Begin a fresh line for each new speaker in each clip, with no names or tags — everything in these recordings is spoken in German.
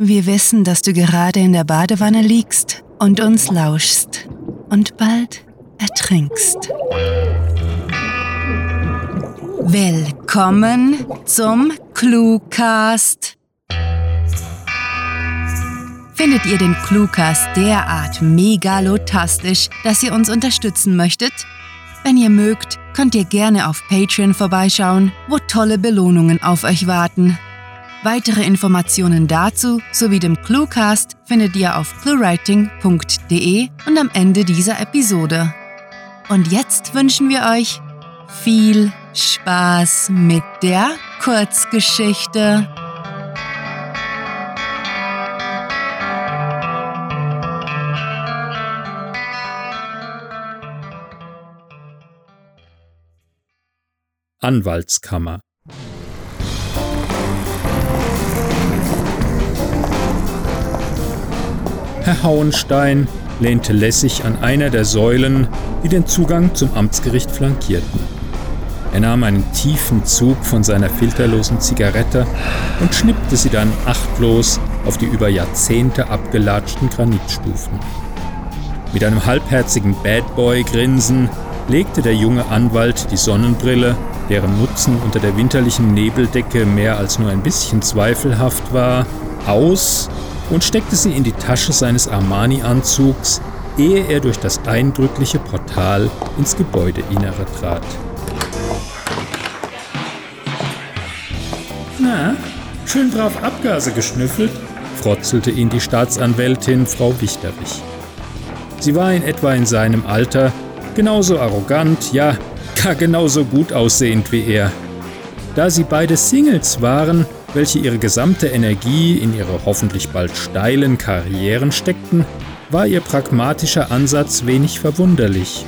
Wir wissen, dass du gerade in der Badewanne liegst und uns lauschst und bald ertrinkst. Willkommen zum Cluecast. Findet ihr den Cluecast derart megalotastisch, dass ihr uns unterstützen möchtet? Wenn ihr mögt, könnt ihr gerne auf Patreon vorbeischauen, wo tolle Belohnungen auf euch warten. Weitere Informationen dazu sowie dem Cluecast findet ihr auf cluewriting.de und am Ende dieser Episode. Und jetzt wünschen wir euch viel Spaß mit der Kurzgeschichte.
Anwaltskammer Herr Hauenstein lehnte lässig an einer der Säulen, die den Zugang zum Amtsgericht flankierten. Er nahm einen tiefen Zug von seiner filterlosen Zigarette und schnippte sie dann achtlos auf die über Jahrzehnte abgelatschten Granitstufen. Mit einem halbherzigen Bad Boy-Grinsen legte der junge Anwalt die Sonnenbrille, deren Nutzen unter der winterlichen Nebeldecke mehr als nur ein bisschen zweifelhaft war, aus und steckte sie in die Tasche seines Armani-Anzugs, ehe er durch das eindrückliche Portal ins Gebäudeinnere trat. Na, schön brav Abgase geschnüffelt, frotzelte ihn die Staatsanwältin Frau Wichterich. Sie war in etwa in seinem Alter, genauso arrogant, ja, gar genauso gut aussehend wie er. Da sie beide Singles waren, welche ihre gesamte Energie in ihre hoffentlich bald steilen Karrieren steckten, war ihr pragmatischer Ansatz wenig verwunderlich.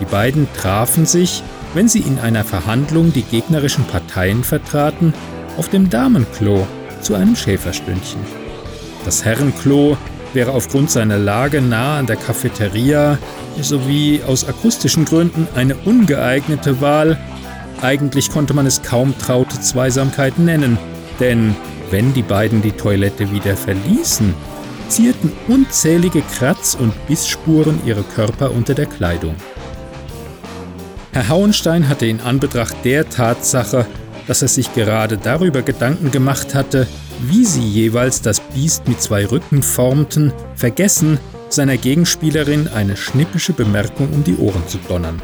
Die beiden trafen sich, wenn sie in einer Verhandlung die gegnerischen Parteien vertraten, auf dem Damenklo zu einem Schäferstündchen. Das Herrenklo wäre aufgrund seiner Lage nah an der Cafeteria sowie aus akustischen Gründen eine ungeeignete Wahl. Eigentlich konnte man es kaum traute Zweisamkeit nennen, denn wenn die beiden die Toilette wieder verließen, zierten unzählige Kratz- und Bissspuren ihre Körper unter der Kleidung. Herr Hauenstein hatte in Anbetracht der Tatsache, dass er sich gerade darüber Gedanken gemacht hatte, wie sie jeweils das Biest mit zwei Rücken formten, vergessen, seiner Gegenspielerin eine schnippische Bemerkung um die Ohren zu donnern.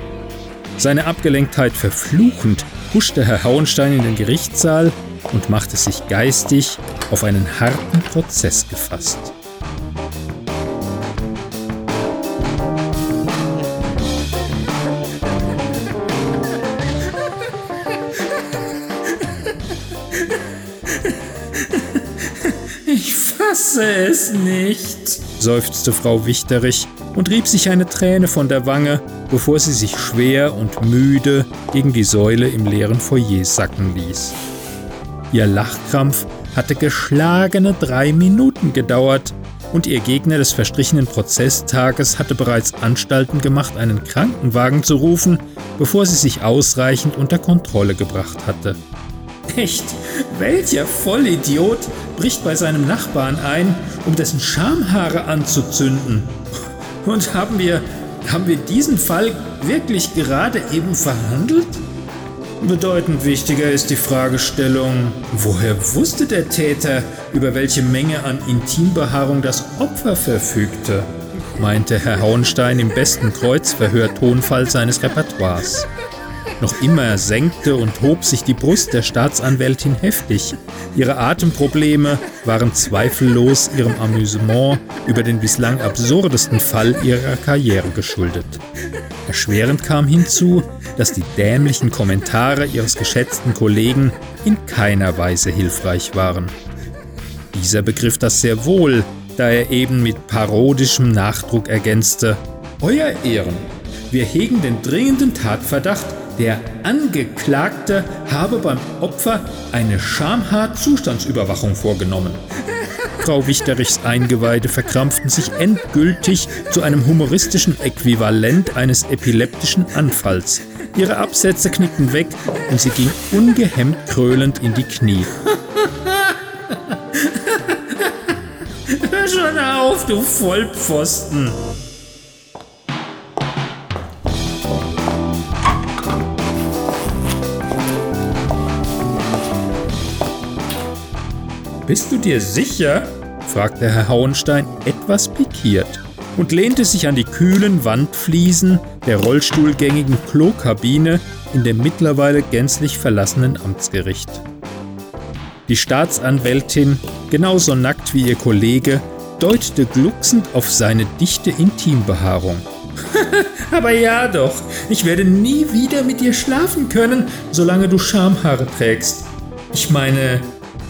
Seine Abgelenktheit verfluchend huschte Herr Hauenstein in den Gerichtssaal und machte sich geistig auf einen harten Prozess gefasst. Ich fasse es nicht, seufzte Frau Wichterich und rieb sich eine Träne von der Wange, bevor sie sich schwer und müde gegen die Säule im leeren Foyer sacken ließ. Ihr Lachkrampf hatte geschlagene drei Minuten gedauert und ihr Gegner des verstrichenen Prozesstages hatte bereits Anstalten gemacht, einen Krankenwagen zu rufen, bevor sie sich ausreichend unter Kontrolle gebracht hatte. Echt, welcher Vollidiot bricht bei seinem Nachbarn ein, um dessen Schamhaare anzuzünden? Und haben wir, haben wir diesen Fall wirklich gerade eben verhandelt? Bedeutend wichtiger ist die Fragestellung, woher wusste der Täter, über welche Menge an Intimbehaarung das Opfer verfügte? meinte Herr Hauenstein im besten Kreuzverhör-Tonfall seines Repertoires. Noch immer senkte und hob sich die Brust der Staatsanwältin heftig. Ihre Atemprobleme waren zweifellos ihrem Amüsement über den bislang absurdesten Fall ihrer Karriere geschuldet. Erschwerend kam hinzu, dass die dämlichen Kommentare ihres geschätzten Kollegen in keiner Weise hilfreich waren. Dieser begriff das sehr wohl, da er eben mit parodischem Nachdruck ergänzte, Euer Ehren, wir hegen den dringenden Tatverdacht, der Angeklagte habe beim Opfer eine Schamhaar-Zustandsüberwachung vorgenommen. Frau Wichterichs Eingeweide verkrampften sich endgültig zu einem humoristischen Äquivalent eines epileptischen Anfalls. Ihre Absätze knickten weg und sie ging ungehemmt krölend in die Knie. Hör schon auf, du Vollpfosten. Bist du dir sicher? fragte Herr Hauenstein etwas pikiert und lehnte sich an die kühlen Wandfliesen der rollstuhlgängigen Klokabine in dem mittlerweile gänzlich verlassenen Amtsgericht. Die Staatsanwältin, genauso nackt wie ihr Kollege, deutete glucksend auf seine dichte Intimbehaarung. Aber ja doch, ich werde nie wieder mit dir schlafen können, solange du Schamhaare trägst. Ich meine,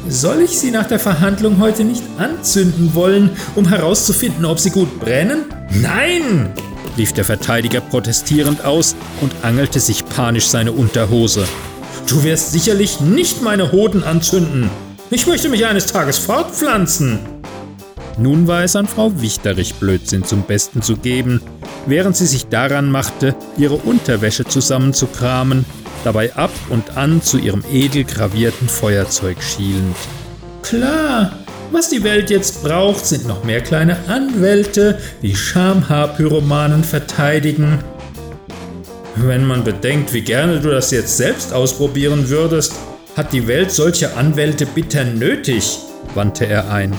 soll ich sie nach der Verhandlung heute nicht anzünden wollen, um herauszufinden, ob sie gut brennen? Nein! rief der Verteidiger protestierend aus und angelte sich panisch seine Unterhose. Du wirst sicherlich nicht meine Hoden anzünden. Ich möchte mich eines Tages fortpflanzen. Nun war es an Frau Wichterich Blödsinn zum Besten zu geben, während sie sich daran machte, ihre Unterwäsche zusammenzukramen dabei ab und an zu ihrem edel gravierten Feuerzeug schielend. Klar, was die Welt jetzt braucht, sind noch mehr kleine Anwälte, die Schamhaarpyromanen verteidigen. Wenn man bedenkt, wie gerne du das jetzt selbst ausprobieren würdest, hat die Welt solche Anwälte bitter nötig, wandte er ein.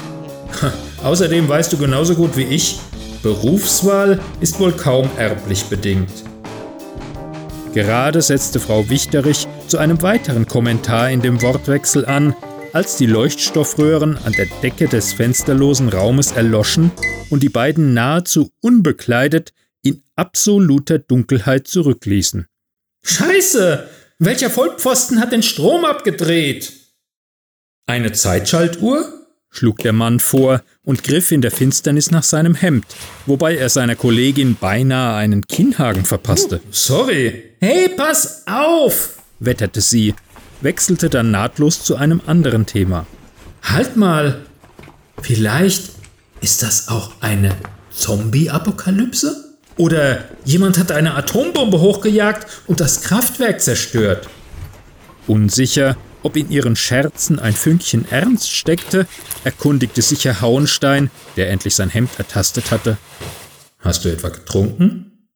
Außerdem weißt du genauso gut wie ich, Berufswahl ist wohl kaum erblich bedingt. Gerade setzte Frau Wichterich zu einem weiteren Kommentar in dem Wortwechsel an, als die Leuchtstoffröhren an der Decke des fensterlosen Raumes erloschen und die beiden nahezu unbekleidet in absoluter Dunkelheit zurückließen. Scheiße! Welcher Vollpfosten hat den Strom abgedreht? Eine Zeitschaltuhr? Schlug der Mann vor und griff in der Finsternis nach seinem Hemd, wobei er seiner Kollegin beinahe einen Kinnhaken verpasste. Oh, sorry. Hey, pass auf! wetterte sie, wechselte dann nahtlos zu einem anderen Thema. Halt mal! Vielleicht ist das auch eine Zombie-Apokalypse? Oder jemand hat eine Atombombe hochgejagt und das Kraftwerk zerstört? Unsicher ob in ihren Scherzen ein Fünkchen Ernst steckte, erkundigte sich Herr Hauenstein, der endlich sein Hemd ertastet hatte. Hast du etwa getrunken?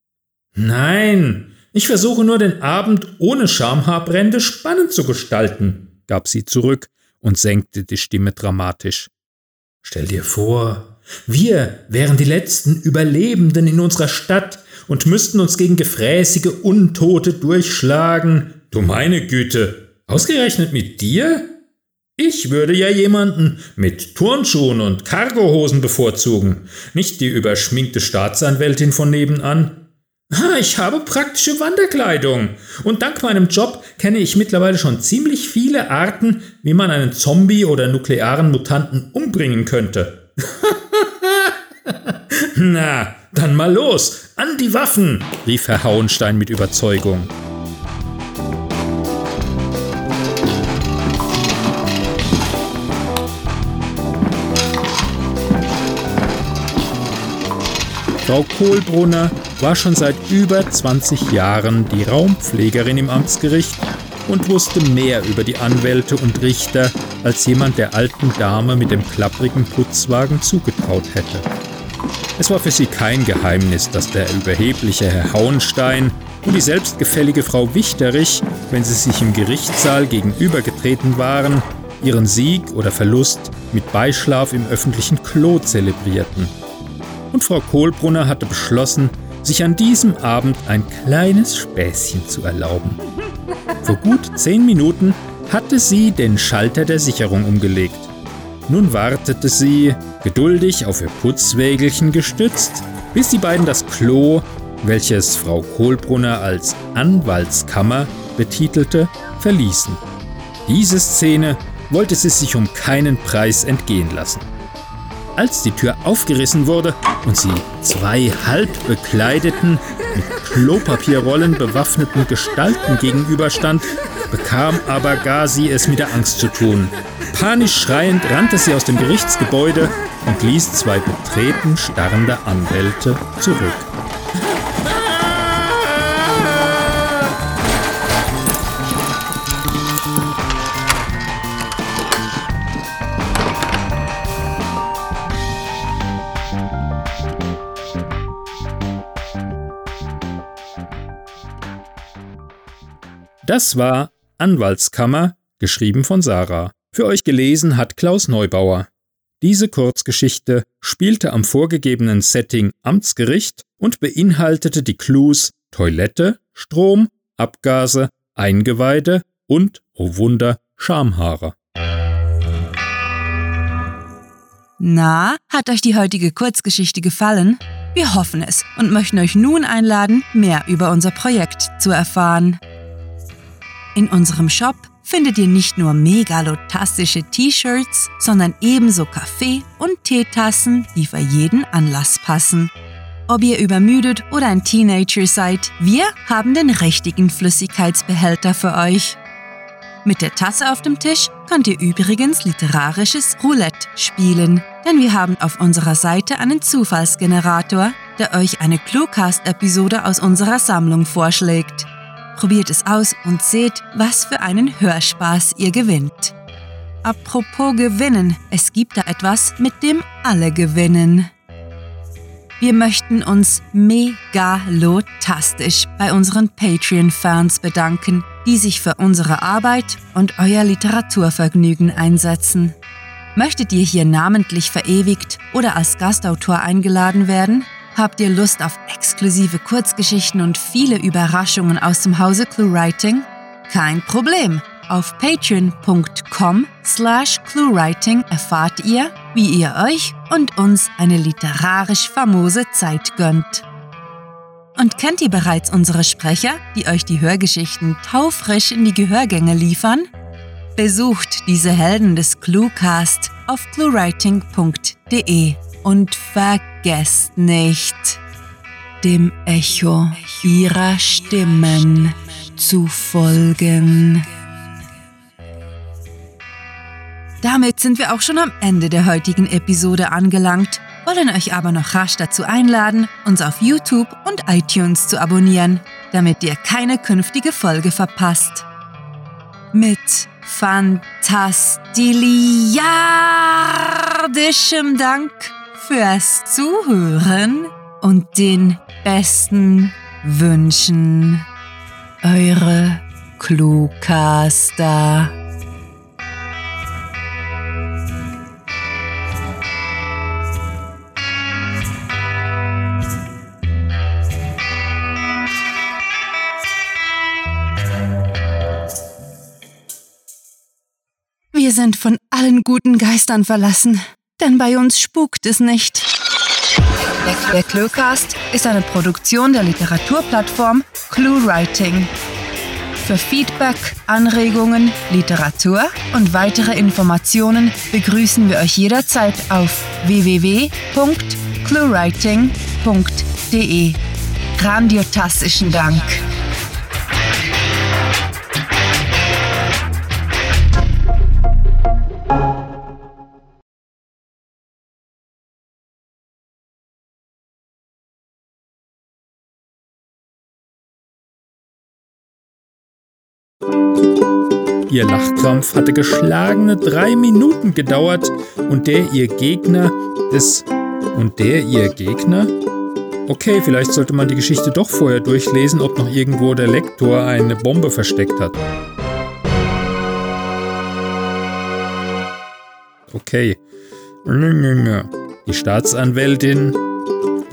Nein, ich versuche nur den Abend ohne Schamhaarbrände spannend zu gestalten, gab sie zurück und senkte die Stimme dramatisch. Stell dir vor, wir wären die letzten Überlebenden in unserer Stadt und müssten uns gegen gefräßige Untote durchschlagen. Du meine Güte, Ausgerechnet mit dir? Ich würde ja jemanden mit Turnschuhen und Cargohosen bevorzugen, nicht die überschminkte Staatsanwältin von nebenan. Ich habe praktische Wanderkleidung und dank meinem Job kenne ich mittlerweile schon ziemlich viele Arten, wie man einen Zombie oder nuklearen Mutanten umbringen könnte. Na, dann mal los, an die Waffen, rief Herr Hauenstein mit Überzeugung. Frau Kohlbrunner war schon seit über 20 Jahren die Raumpflegerin im Amtsgericht und wusste mehr über die Anwälte und Richter, als jemand der alten Dame mit dem klapprigen Putzwagen zugetraut hätte. Es war für sie kein Geheimnis, dass der überhebliche Herr Hauenstein und die selbstgefällige Frau Wichterich, wenn sie sich im Gerichtssaal gegenübergetreten waren, ihren Sieg oder Verlust mit Beischlaf im öffentlichen Klo zelebrierten und Frau Kohlbrunner hatte beschlossen, sich an diesem Abend ein kleines Späßchen zu erlauben. Vor gut zehn Minuten hatte sie den Schalter der Sicherung umgelegt. Nun wartete sie, geduldig auf ihr Putzwägelchen gestützt, bis die beiden das Klo, welches Frau Kohlbrunner als Anwaltskammer betitelte, verließen. Diese Szene wollte sie sich um keinen Preis entgehen lassen. Als die Tür aufgerissen wurde und sie zwei halb bekleideten, mit Klopapierrollen bewaffneten Gestalten gegenüberstand, bekam aber Gazi es mit der Angst zu tun. Panisch schreiend rannte sie aus dem Gerichtsgebäude und ließ zwei betreten starrende Anwälte zurück. Das war Anwaltskammer, geschrieben von Sarah. Für euch gelesen hat Klaus Neubauer. Diese Kurzgeschichte spielte am vorgegebenen Setting Amtsgericht und beinhaltete die Clues Toilette, Strom, Abgase, Eingeweide und, oh Wunder, Schamhaare.
Na, hat euch die heutige Kurzgeschichte gefallen? Wir hoffen es und möchten euch nun einladen, mehr über unser Projekt zu erfahren. In unserem Shop findet ihr nicht nur megalotastische T-Shirts, sondern ebenso Kaffee- und Teetassen, die für jeden Anlass passen. Ob ihr übermüdet oder ein Teenager seid, wir haben den richtigen Flüssigkeitsbehälter für euch. Mit der Tasse auf dem Tisch könnt ihr übrigens literarisches Roulette spielen, denn wir haben auf unserer Seite einen Zufallsgenerator, der euch eine Cluecast-Episode aus unserer Sammlung vorschlägt. Probiert es aus und seht, was für einen Hörspaß ihr gewinnt. Apropos gewinnen, es gibt da etwas, mit dem alle gewinnen. Wir möchten uns megalotastisch bei unseren Patreon-Fans bedanken, die sich für unsere Arbeit und euer Literaturvergnügen einsetzen. Möchtet ihr hier namentlich verewigt oder als Gastautor eingeladen werden? Habt ihr Lust auf exklusive Kurzgeschichten und viele Überraschungen aus dem Hause ClueWriting? Kein Problem. Auf patreon.com slash cluewriting erfahrt ihr, wie ihr euch und uns eine literarisch famose Zeit gönnt. Und kennt ihr bereits unsere Sprecher, die euch die Hörgeschichten taufrisch in die Gehörgänge liefern? Besucht diese Helden des Cluecast auf cluewriting.de und vergesst nicht, dem Echo ihrer Stimmen zu folgen. Damit sind wir auch schon am Ende der heutigen Episode angelangt, wollen euch aber noch rasch dazu einladen, uns auf YouTube und iTunes zu abonnieren, damit ihr keine künftige Folge verpasst. Mit fantastiliardischem Dank fürs Zuhören und den besten Wünschen. Eure Cluecaster. Wir sind von allen guten Geistern verlassen denn bei uns spukt es nicht. Der Cluecast ist eine Produktion der Literaturplattform ClueWriting. Für Feedback, Anregungen, Literatur und weitere Informationen begrüßen wir euch jederzeit auf www.cluewriting.de. Grandiotastischen Dank.
Ihr Lachkrampf hatte geschlagene drei Minuten gedauert und der ihr Gegner ist. Und der ihr Gegner? Okay, vielleicht sollte man die Geschichte doch vorher durchlesen, ob noch irgendwo der Lektor eine Bombe versteckt hat. Okay. Die Staatsanwältin.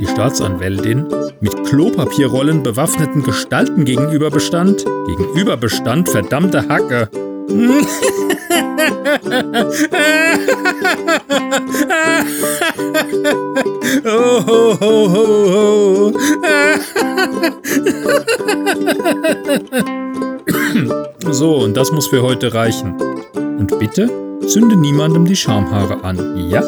Die Staatsanwältin mit Klopapierrollen bewaffneten Gestalten gegenüberbestand, gegenüberbestand, verdammte Hacke. Oh, ho, ho, ho, ho. so, und das muss für heute reichen. Und bitte zünde niemandem die Schamhaare an, ja?